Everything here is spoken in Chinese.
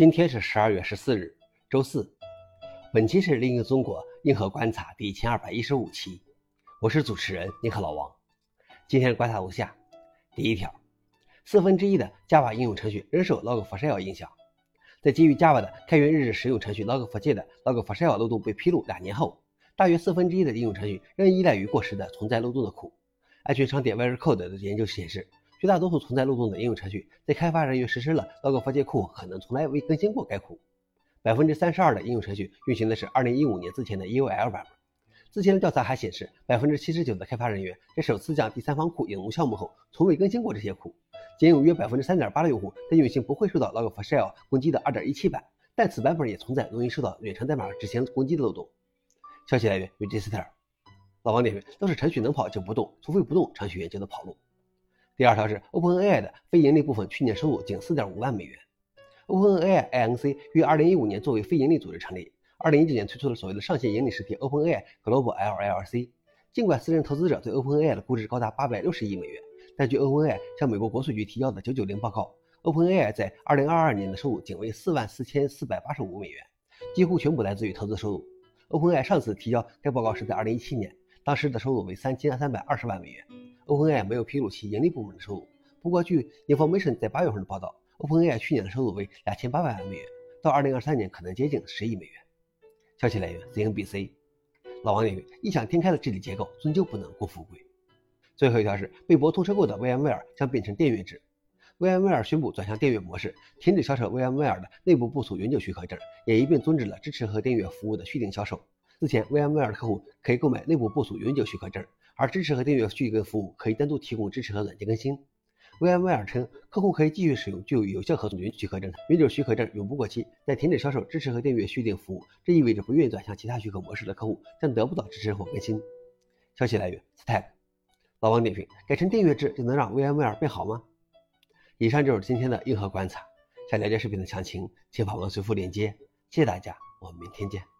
今天是十二月十四日，周四。本期是《另一个中国硬核观察》第一千二百一十五期，我是主持人硬核老王。今天的观察如下：第一条，四分之一的 Java 应用程序仍受 Log4Shell 影响。在基于 Java 的开源日志使用程序 Log4j 的 Log4Shell 漏洞被披露两年后，大约四分之一的应用程序仍依赖于过时的存在漏洞的库。安全商店 VeriCode 的研究显示。绝大多数存在漏洞的应用程序，在开发人员实施了 Log4j 库可能从来未更新过该库。百分之三十二的应用程序运行的是二零一五年之前的 EOL 版本。之前的调查还显示，百分之七十九的开发人员在首次将第三方库引入项目后，从未更新过这些库。仅有约百分之三点八的用户在运行不会受到 Log4Shell 攻击的二点一七版，但此版本也存在容易受到远程代码执行攻击的漏洞。消息来源：Register。老王点评：都是程序能跑就不动，除非不动，程序员就能跑路。第二条是 OpenAI 的非盈利部分去年收入仅4.5万美元。OpenAI Inc. 于2015年作为非盈利组织成立，2019年推出了所谓的上线盈利实体 OpenAI Global LLC。尽管私人投资者对 OpenAI 的估值高达860亿美元，但据 OpenAI 向美国国税局提交的990报告，OpenAI 在2022年的收入仅为4万4485美元，几乎全部来自于投资收入。OpenAI 上次提交该报告是在2017年，当时的收入为3320万美元。OpenAI 没有披露其盈利部门的收入。不过，据 Information 在八月份的报道，OpenAI 去年的收入为两千八百万美元，到二零二三年可能接近十亿美元。消息来源：CNBC。老王认为，异想天开的治理结构终究不能共富贵。最后一条是，被博通收购的 VMware 将变成电月制。VMware 宣布转向电月模式，停止销售 VMware 的内部部署永久许可证，也一并终止了支持和电月服务的续订销售。之前，VMware 的客户可以购买内部部署永久许可证。而支持和订阅续更服务可以单独提供支持和软件更新。VMware 称，客户可以继续使用具有有效合同永久许可证，永久许可证永不过期。在停止销售支持和订阅续订服务，这意味着不愿意转向其他许可模式的客户将得不到支持或更新。消息来源：Stack。老王点评：改成订阅制就能让 VMware 变好吗？以上就是今天的硬核观察。想了解视频的详情，请访问随附链接。谢谢大家，我们明天见。